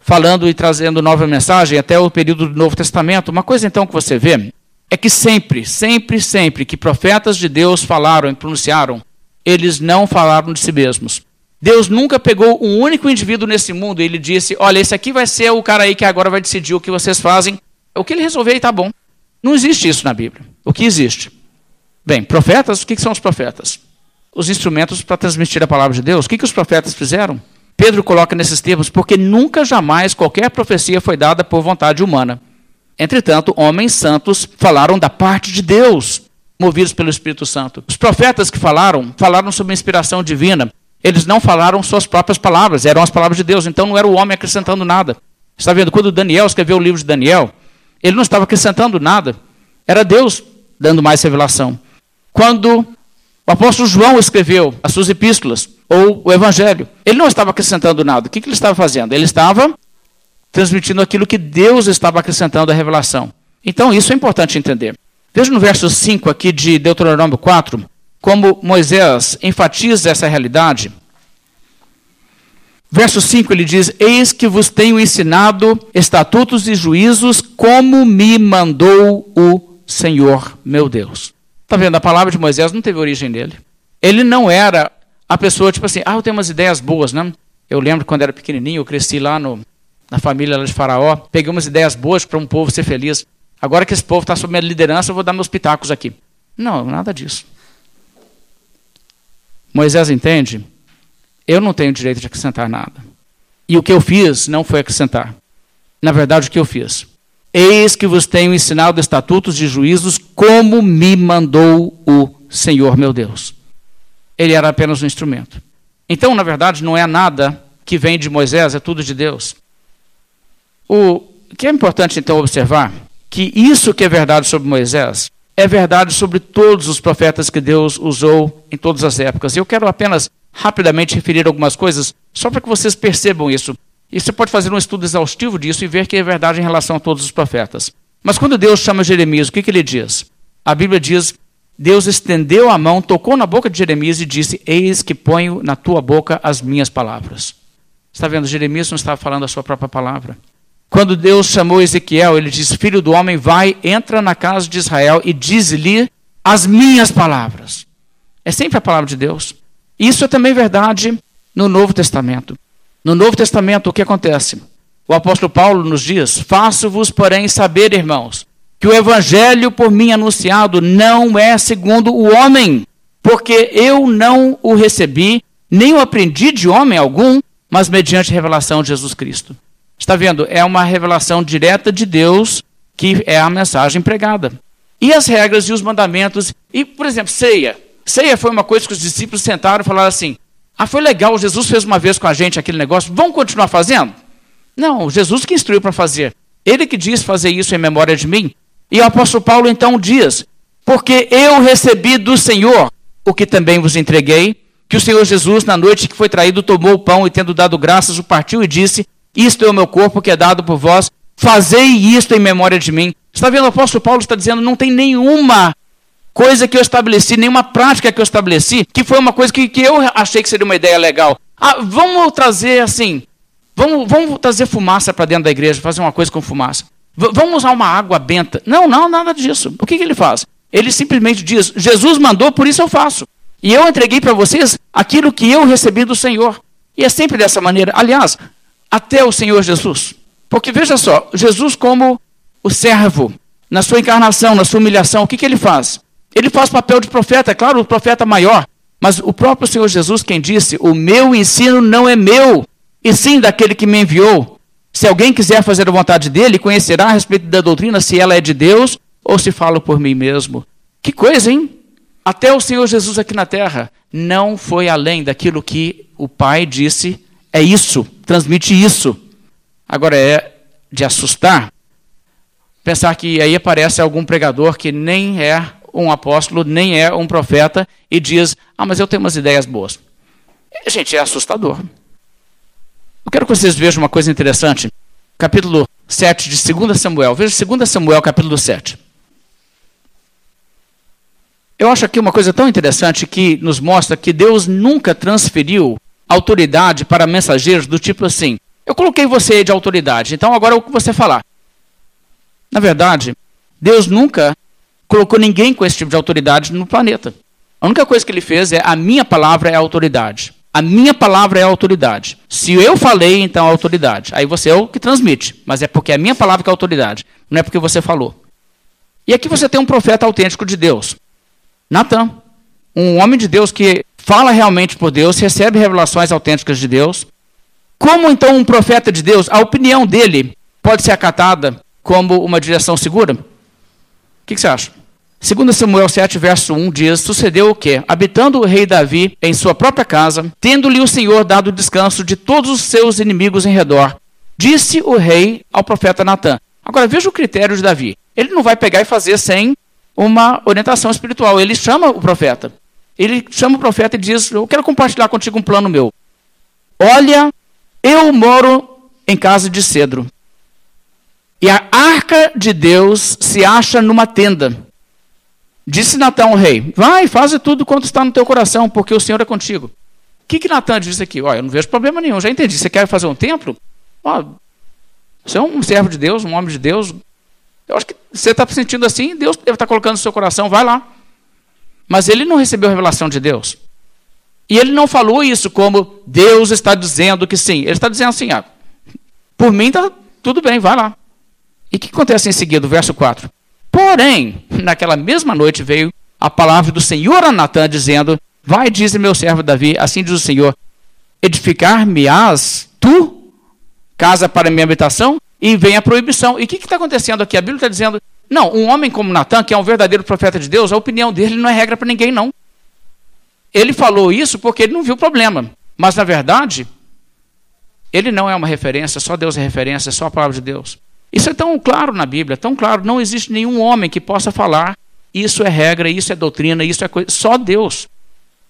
falando e trazendo nova mensagem até o período do Novo Testamento. Uma coisa então que você vê é que sempre, sempre, sempre que profetas de Deus falaram e pronunciaram, eles não falaram de si mesmos. Deus nunca pegou um único indivíduo nesse mundo e ele disse: Olha, esse aqui vai ser o cara aí que agora vai decidir o que vocês fazem. O que ele resolver está bom. Não existe isso na Bíblia. O que existe? Bem, profetas, o que são os profetas? Os instrumentos para transmitir a palavra de Deus. O que os profetas fizeram? Pedro coloca nesses termos, porque nunca jamais qualquer profecia foi dada por vontade humana. Entretanto, homens santos falaram da parte de Deus, movidos pelo Espírito Santo. Os profetas que falaram, falaram sob inspiração divina. Eles não falaram suas próprias palavras, eram as palavras de Deus. Então não era o homem acrescentando nada. Está vendo? Quando Daniel escreveu o livro de Daniel, ele não estava acrescentando nada. Era Deus dando mais revelação. Quando o apóstolo João escreveu as suas epístolas, ou o evangelho, ele não estava acrescentando nada. O que, ele estava fazendo? Ele estava transmitindo aquilo que Deus estava acrescentando à revelação. Então, isso é importante entender. Veja no verso 5 aqui de Deuteronômio 4, como Moisés enfatiza essa realidade. Verso 5 ele diz: Eis que vos tenho ensinado estatutos e juízos, como me mandou o Senhor meu Deus. Está vendo? A palavra de Moisés não teve origem nele. Ele não era a pessoa, tipo assim, ah, eu tenho umas ideias boas, né? Eu lembro quando era pequenininho, eu cresci lá no, na família lá de Faraó, peguei umas ideias boas para um povo ser feliz. Agora que esse povo está sob minha liderança, eu vou dar meus pitacos aqui. Não, nada disso. Moisés entende? Eu não tenho direito de acrescentar nada. E o que eu fiz não foi acrescentar. Na verdade, o que eu fiz? Eis que vos tenho ensinado estatutos e juízos, como me mandou o Senhor meu Deus. Ele era apenas um instrumento. Então, na verdade, não é nada que vem de Moisés, é tudo de Deus. O que é importante, então, observar que isso que é verdade sobre Moisés é verdade sobre todos os profetas que Deus usou em todas as épocas. Eu quero apenas rapidamente referir algumas coisas, só para que vocês percebam isso. E você pode fazer um estudo exaustivo disso e ver que é verdade em relação a todos os profetas. Mas quando Deus chama Jeremias, o que, que ele diz? A Bíblia diz: Deus estendeu a mão, tocou na boca de Jeremias e disse: Eis que ponho na tua boca as minhas palavras. Está vendo? Jeremias não estava falando a sua própria palavra. Quando Deus chamou Ezequiel, ele disse: Filho do homem, vai, entra na casa de Israel e diz-lhe as minhas palavras. É sempre a palavra de Deus. Isso é também verdade no Novo Testamento. No Novo Testamento, o que acontece? O apóstolo Paulo nos diz: Faço-vos, porém, saber, irmãos, que o evangelho por mim anunciado não é segundo o homem, porque eu não o recebi, nem o aprendi de homem algum, mas mediante revelação de Jesus Cristo. Está vendo? É uma revelação direta de Deus que é a mensagem pregada. E as regras e os mandamentos, e, por exemplo, ceia. Ceia foi uma coisa que os discípulos sentaram e falaram assim: ah, foi legal, Jesus fez uma vez com a gente aquele negócio, vamos continuar fazendo? Não, Jesus que instruiu para fazer. Ele que diz fazer isso em memória de mim. E o apóstolo Paulo então diz: Porque eu recebi do Senhor o que também vos entreguei, que o Senhor Jesus, na noite que foi traído, tomou o pão e, tendo dado graças, o partiu e disse: Isto é o meu corpo que é dado por vós, fazei isto em memória de mim. Está vendo? O apóstolo Paulo está dizendo: não tem nenhuma coisa que eu estabeleci, nenhuma prática que eu estabeleci, que foi uma coisa que, que eu achei que seria uma ideia legal. Ah, vamos trazer assim, vamos, vamos trazer fumaça para dentro da igreja, fazer uma coisa com fumaça. V vamos usar uma água benta. Não, não, nada disso. O que, que ele faz? Ele simplesmente diz: Jesus mandou, por isso eu faço. E eu entreguei para vocês aquilo que eu recebi do Senhor. E é sempre dessa maneira. Aliás, até o Senhor Jesus. Porque veja só, Jesus, como o servo, na sua encarnação, na sua humilhação, o que, que ele faz? Ele faz papel de profeta, é claro, o profeta maior. Mas o próprio Senhor Jesus quem disse: O meu ensino não é meu, e sim daquele que me enviou. Se alguém quiser fazer a vontade dele, conhecerá a respeito da doutrina se ela é de Deus ou se falo por mim mesmo. Que coisa, hein? Até o Senhor Jesus aqui na terra não foi além daquilo que o Pai disse, é isso, transmite isso. Agora é de assustar pensar que aí aparece algum pregador que nem é um apóstolo, nem é um profeta, e diz: Ah, mas eu tenho umas ideias boas. Gente, é assustador. Eu quero que vocês vejam uma coisa interessante. Capítulo 7 de 2 Samuel. Veja 2 Samuel, capítulo 7. Eu acho aqui uma coisa tão interessante que nos mostra que Deus nunca transferiu autoridade para mensageiros do tipo assim: Eu coloquei você de autoridade, então agora é o que você falar. Na verdade, Deus nunca colocou ninguém com esse tipo de autoridade no planeta. A única coisa que ele fez é a minha palavra é a autoridade. A minha palavra é a autoridade. Se eu falei, então é autoridade. Aí você é o que transmite, mas é porque é a minha palavra que é a autoridade, não é porque você falou. E aqui você tem um profeta autêntico de Deus, Natan, um homem de Deus que fala realmente por Deus, recebe revelações autênticas de Deus. Como então um profeta de Deus, a opinião dele pode ser acatada como uma direção segura? O que, que você acha? Segundo Samuel 7, verso 1, diz, sucedeu o que? Habitando o rei Davi em sua própria casa, tendo-lhe o Senhor dado descanso de todos os seus inimigos em redor, disse o rei ao profeta Natã. Agora veja o critério de Davi. Ele não vai pegar e fazer sem uma orientação espiritual. Ele chama o profeta. Ele chama o profeta e diz: Eu quero compartilhar contigo um plano meu. Olha, eu moro em casa de cedro. E a arca de Deus se acha numa tenda. Disse Natan ao rei: Vai, faz tudo quanto está no teu coração, porque o Senhor é contigo. O que, que Natan disse aqui? Olha, eu não vejo problema nenhum, já entendi. Você quer fazer um templo? Ó, você é um servo de Deus, um homem de Deus. Eu acho que você está sentindo assim, Deus deve estar tá colocando no seu coração, vai lá. Mas ele não recebeu a revelação de Deus. E ele não falou isso como Deus está dizendo que sim. Ele está dizendo assim: ah, por mim está tudo bem, vai lá. E o que acontece em seguida, verso 4? Porém, naquela mesma noite veio a palavra do Senhor a Natã, dizendo: Vai, diz meu servo Davi, assim diz o Senhor: Edificar-me-ás tu casa para minha habitação? E vem a proibição. E o que está acontecendo aqui? A Bíblia está dizendo: não, um homem como Natan, que é um verdadeiro profeta de Deus, a opinião dele não é regra para ninguém, não. Ele falou isso porque ele não viu problema. Mas, na verdade, ele não é uma referência, só Deus é referência, só a palavra de Deus. Isso é tão claro na Bíblia, tão claro. Não existe nenhum homem que possa falar isso é regra, isso é doutrina, isso é coisa. Só Deus.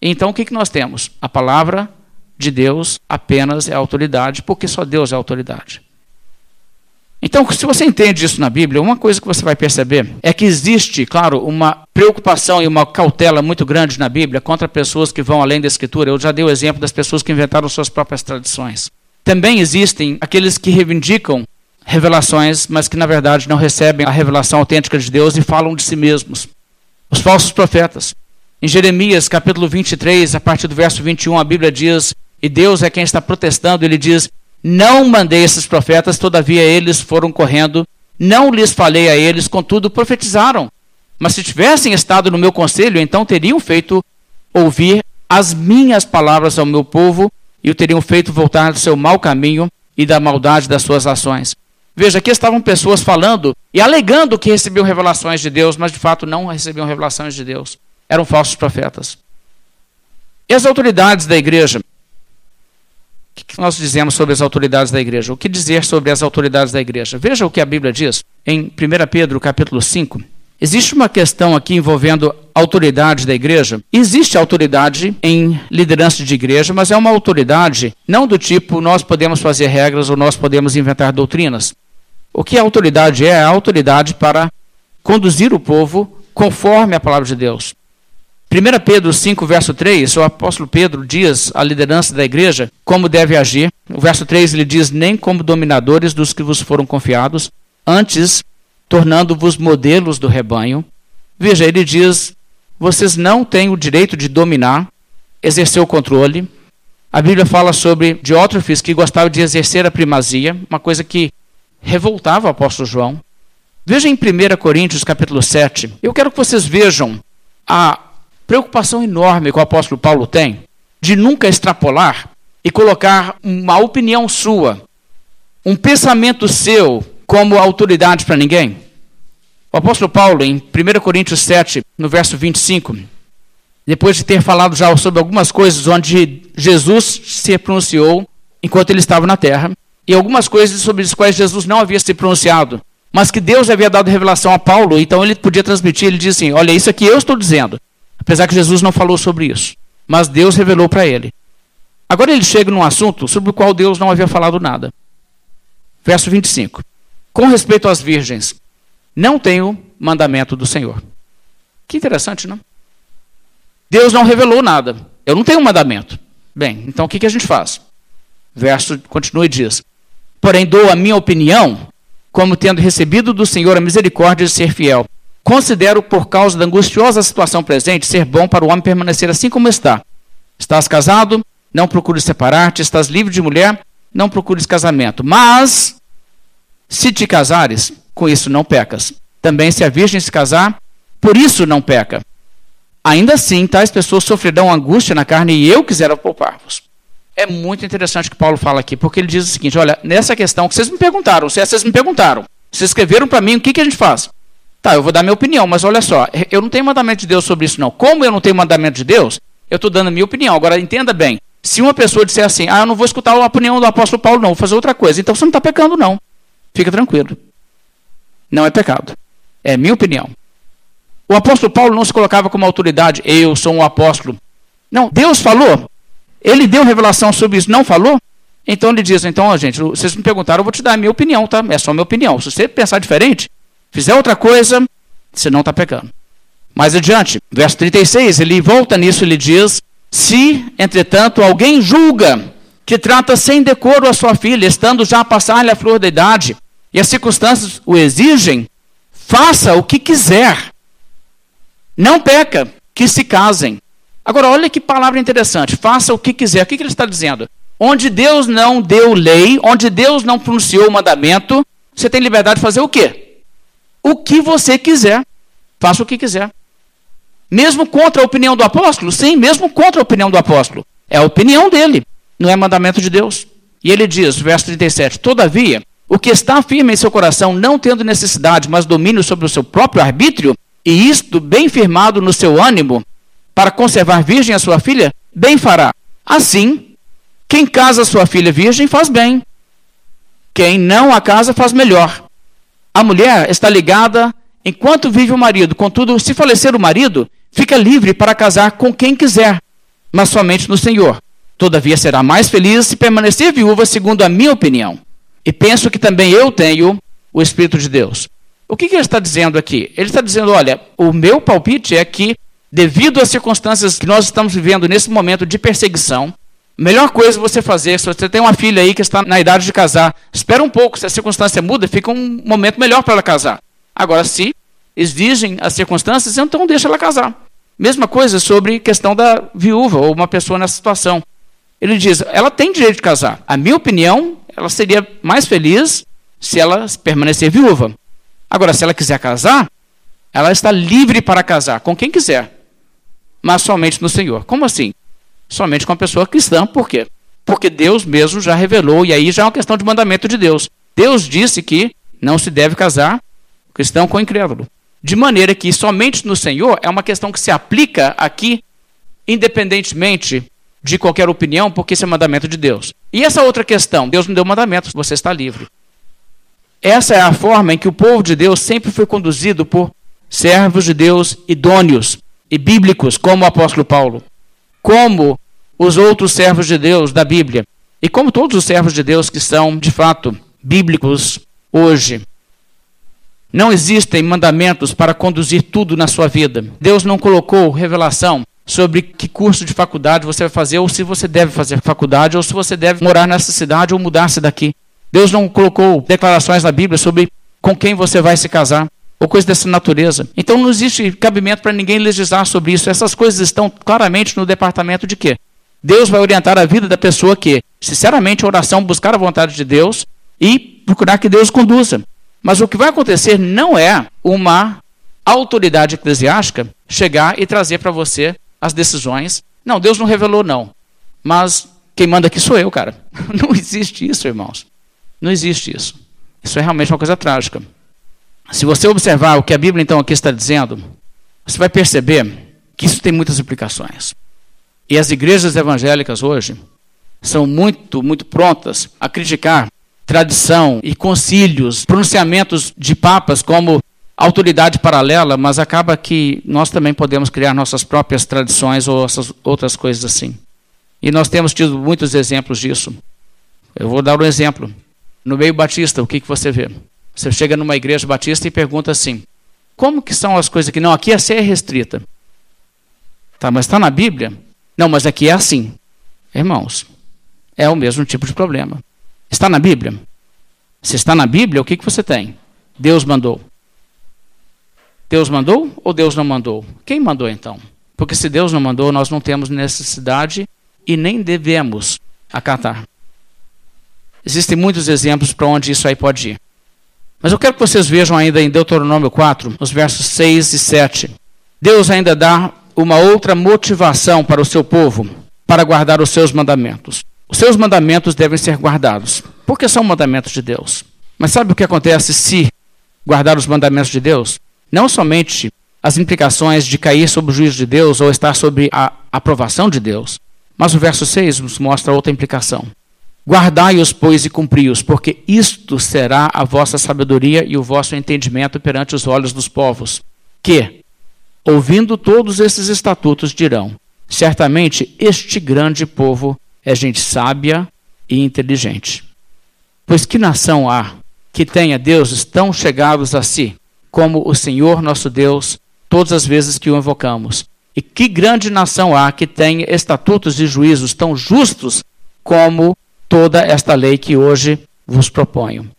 Então o que, que nós temos? A palavra de Deus apenas é autoridade, porque só Deus é autoridade. Então, se você entende isso na Bíblia, uma coisa que você vai perceber é que existe, claro, uma preocupação e uma cautela muito grande na Bíblia contra pessoas que vão além da Escritura. Eu já dei o exemplo das pessoas que inventaram suas próprias tradições. Também existem aqueles que reivindicam revelações, mas que na verdade não recebem a revelação autêntica de Deus e falam de si mesmos. Os falsos profetas. Em Jeremias, capítulo 23, a partir do verso 21, a Bíblia diz: E Deus é quem está protestando, ele diz: Não mandei esses profetas, todavia eles foram correndo, não lhes falei a eles, contudo profetizaram. Mas se tivessem estado no meu conselho, então teriam feito ouvir as minhas palavras ao meu povo e o teriam feito voltar do seu mau caminho e da maldade das suas ações. Veja, aqui estavam pessoas falando e alegando que recebiam revelações de Deus, mas de fato não recebiam revelações de Deus. Eram falsos profetas. E as autoridades da igreja? O que nós dizemos sobre as autoridades da igreja? O que dizer sobre as autoridades da igreja? Veja o que a Bíblia diz em 1 Pedro capítulo 5. Existe uma questão aqui envolvendo autoridade da igreja. Existe autoridade em liderança de igreja, mas é uma autoridade não do tipo nós podemos fazer regras ou nós podemos inventar doutrinas. O que a autoridade é? A autoridade para conduzir o povo conforme a palavra de Deus. 1 Pedro 5, verso 3, o apóstolo Pedro diz à liderança da igreja como deve agir. O verso 3 ele diz: Nem como dominadores dos que vos foram confiados, antes tornando-vos modelos do rebanho. Veja, ele diz: vocês não têm o direito de dominar, exercer o controle. A Bíblia fala sobre Diótrofes que gostava de exercer a primazia, uma coisa que revoltava o apóstolo João. Veja em 1 Coríntios capítulo 7. Eu quero que vocês vejam a preocupação enorme que o apóstolo Paulo tem de nunca extrapolar e colocar uma opinião sua, um pensamento seu como autoridade para ninguém. O apóstolo Paulo, em 1 Coríntios 7, no verso 25, depois de ter falado já sobre algumas coisas onde Jesus se pronunciou enquanto ele estava na terra, e algumas coisas sobre as quais Jesus não havia se pronunciado, mas que Deus havia dado revelação a Paulo, então ele podia transmitir, ele diz assim: Olha, isso aqui eu estou dizendo, apesar que Jesus não falou sobre isso, mas Deus revelou para ele. Agora ele chega num assunto sobre o qual Deus não havia falado nada. Verso 25. Com respeito às virgens, não tenho mandamento do Senhor. Que interessante, não? Deus não revelou nada. Eu não tenho mandamento. Bem, então o que, que a gente faz? Verso continua e diz: porém dou a minha opinião, como tendo recebido do Senhor a misericórdia de ser fiel. Considero, por causa da angustiosa situação presente, ser bom para o homem permanecer assim como está. Estás casado? Não procures separar-te. Estás livre de mulher? Não procures casamento. Mas, se te casares, com isso não pecas. Também se a virgem se casar, por isso não peca. Ainda assim, tais pessoas sofrerão angústia na carne e eu quisera poupar-vos. É muito interessante o que Paulo fala aqui, porque ele diz o seguinte: olha, nessa questão que vocês me perguntaram, se vocês me perguntaram, vocês escreveram para mim, o que, que a gente faz? Tá, eu vou dar minha opinião, mas olha só, eu não tenho mandamento de Deus sobre isso, não. Como eu não tenho mandamento de Deus, eu estou dando a minha opinião. Agora, entenda bem: se uma pessoa disser assim, ah, eu não vou escutar a opinião do apóstolo Paulo, não, vou fazer outra coisa, então você não está pecando, não. Fica tranquilo. Não é pecado. É minha opinião. O apóstolo Paulo não se colocava como autoridade, eu sou um apóstolo. Não, Deus falou. Ele deu revelação sobre isso, não falou? Então ele diz: então, gente, vocês me perguntaram, eu vou te dar a minha opinião, tá? É só a minha opinião. Se você pensar diferente, fizer outra coisa, você não está pecando. Mais adiante, verso 36, ele volta nisso ele diz: Se, entretanto, alguém julga que trata sem decoro a sua filha, estando já a passar-lhe a flor da idade, e as circunstâncias o exigem, faça o que quiser não peca, que se casem. Agora, olha que palavra interessante. Faça o que quiser. O que, ele está dizendo? Onde Deus não deu lei, onde Deus não pronunciou o mandamento, você tem liberdade de fazer o quê? O que você quiser. Faça o que quiser. Mesmo contra a opinião do apóstolo? Sim, mesmo contra a opinião do apóstolo. É a opinião dele, não é mandamento de Deus. E ele diz, verso 37, Todavia, o que está firme em seu coração, não tendo necessidade, mas domínio sobre o seu próprio arbítrio, e isto bem firmado no seu ânimo, para conservar virgem a sua filha, bem fará. Assim, quem casa sua filha virgem faz bem. Quem não a casa faz melhor. A mulher está ligada enquanto vive o marido. Contudo, se falecer o marido, fica livre para casar com quem quiser, mas somente no Senhor. Todavia será mais feliz se permanecer viúva, segundo a minha opinião. E penso que também eu tenho o Espírito de Deus. O que, que ele está dizendo aqui? Ele está dizendo: olha, o meu palpite é que, devido às circunstâncias que nós estamos vivendo nesse momento de perseguição, a melhor coisa você fazer, se você tem uma filha aí que está na idade de casar, espera um pouco, se a circunstância muda, fica um momento melhor para ela casar. Agora, se exigem as circunstâncias, então deixa ela casar. Mesma coisa sobre questão da viúva ou uma pessoa nessa situação. Ele diz, ela tem direito de casar. A minha opinião, ela seria mais feliz se ela permanecer viúva. Agora, se ela quiser casar, ela está livre para casar com quem quiser, mas somente no Senhor. Como assim? Somente com a pessoa cristã, por quê? Porque Deus mesmo já revelou, e aí já é uma questão de mandamento de Deus. Deus disse que não se deve casar cristão com incrédulo. De maneira que somente no Senhor é uma questão que se aplica aqui, independentemente de qualquer opinião, porque isso é mandamento de Deus. E essa outra questão, Deus não deu mandamento, você está livre. Essa é a forma em que o povo de Deus sempre foi conduzido por servos de Deus idôneos e bíblicos, como o apóstolo Paulo, como os outros servos de Deus da Bíblia, e como todos os servos de Deus que são, de fato, bíblicos hoje. Não existem mandamentos para conduzir tudo na sua vida. Deus não colocou revelação sobre que curso de faculdade você vai fazer, ou se você deve fazer faculdade, ou se você deve morar nessa cidade ou mudar-se daqui. Deus não colocou declarações na Bíblia sobre com quem você vai se casar, ou coisa dessa natureza. Então não existe cabimento para ninguém legislar sobre isso. Essas coisas estão claramente no departamento de quê? Deus vai orientar a vida da pessoa que, sinceramente, a oração, buscar a vontade de Deus e procurar que Deus conduza. Mas o que vai acontecer não é uma autoridade eclesiástica chegar e trazer para você as decisões. Não, Deus não revelou, não. Mas quem manda aqui sou eu, cara. Não existe isso, irmãos. Não existe isso. Isso é realmente uma coisa trágica. Se você observar o que a Bíblia então aqui está dizendo, você vai perceber que isso tem muitas implicações. E as igrejas evangélicas hoje são muito, muito prontas a criticar tradição e concílios, pronunciamentos de papas como autoridade paralela, mas acaba que nós também podemos criar nossas próprias tradições ou outras coisas assim. E nós temos tido muitos exemplos disso. Eu vou dar um exemplo. No meio batista, o que, que você vê? Você chega numa igreja batista e pergunta assim: como que são as coisas aqui? Não, aqui a ceia é restrita. Tá, mas está na Bíblia? Não, mas aqui é assim. Irmãos, é o mesmo tipo de problema. Está na Bíblia? Se está na Bíblia, o que, que você tem? Deus mandou. Deus mandou ou Deus não mandou? Quem mandou então? Porque se Deus não mandou, nós não temos necessidade e nem devemos acatar. Existem muitos exemplos para onde isso aí pode ir. Mas eu quero que vocês vejam ainda em Deuteronômio 4, os versos 6 e 7. Deus ainda dá uma outra motivação para o seu povo para guardar os seus mandamentos. Os seus mandamentos devem ser guardados, porque são mandamentos de Deus. Mas sabe o que acontece se guardar os mandamentos de Deus? Não somente as implicações de cair sob o juízo de Deus ou estar sob a aprovação de Deus, mas o verso 6 nos mostra outra implicação. Guardai-os, pois, e cumpri-os, porque isto será a vossa sabedoria e o vosso entendimento perante os olhos dos povos, que, ouvindo todos esses estatutos, dirão: certamente este grande povo é gente sábia e inteligente. Pois que nação há que tenha deuses tão chegados a si, como o Senhor nosso Deus, todas as vezes que o invocamos? E que grande nação há que tenha estatutos e juízos tão justos como toda esta lei que hoje vos proponho?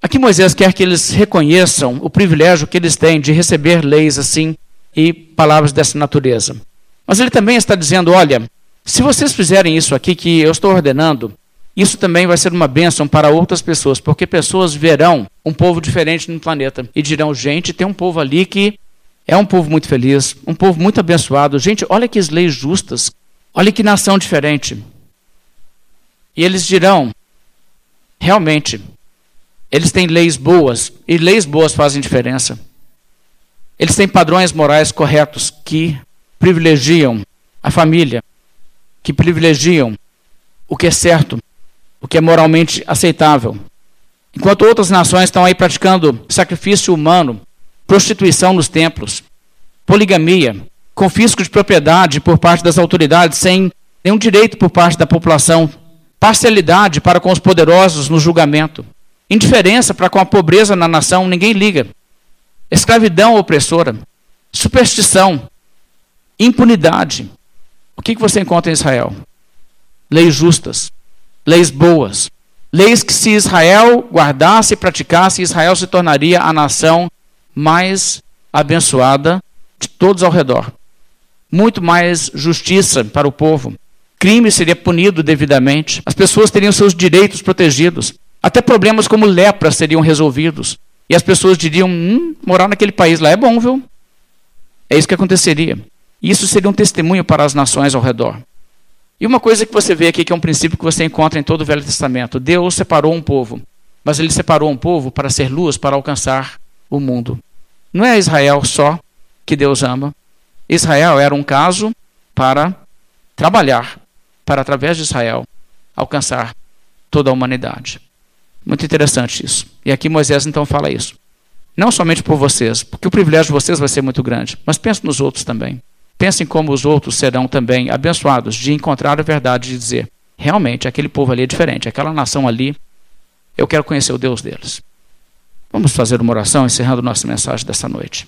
Aqui Moisés quer que eles reconheçam o privilégio que eles têm de receber leis assim e palavras dessa natureza. Mas ele também está dizendo: olha, se vocês fizerem isso aqui que eu estou ordenando, isso também vai ser uma bênção para outras pessoas, porque pessoas verão um povo diferente no planeta e dirão: gente, tem um povo ali que é um povo muito feliz, um povo muito abençoado. Gente, olha que leis justas, olha que nação diferente. E eles dirão: realmente, eles têm leis boas, e leis boas fazem diferença. Eles têm padrões morais corretos que privilegiam a família, que privilegiam o que é certo, o que é moralmente aceitável. Enquanto outras nações estão aí praticando sacrifício humano, prostituição nos templos, poligamia, confisco de propriedade por parte das autoridades sem nenhum direito por parte da população, parcialidade para com os poderosos no julgamento, indiferença para com a pobreza na nação, ninguém liga, escravidão opressora, superstição, impunidade. O que, você encontra em Israel? Leis justas, leis boas, leis que se Israel guardasse e praticasse, Israel se tornaria a nação mais abençoada de todos ao redor. Muito mais justiça para o povo. Crime seria punido devidamente. As pessoas teriam seus direitos protegidos. Até problemas como lepra seriam resolvidos. E as pessoas diriam: hum, morar naquele país lá é bom, viu? É isso que aconteceria. Isso seria um testemunho para as nações ao redor. E uma coisa que você vê aqui, que é um princípio que você encontra em todo o Velho Testamento: Deus separou um povo, mas ele separou um povo para ser luz, para alcançar o mundo. Não é Israel só que Deus ama. Israel era um caso para trabalhar, para através de Israel alcançar toda a humanidade. Muito interessante isso. E aqui Moisés então fala isso. Não somente por vocês, porque o privilégio de vocês vai ser muito grande, mas pense nos outros também. Pensem como os outros serão também abençoados de encontrar a verdade e de dizer: realmente, aquele povo ali é diferente, aquela nação ali, eu quero conhecer o Deus deles. Vamos fazer uma oração encerrando nossa mensagem dessa noite.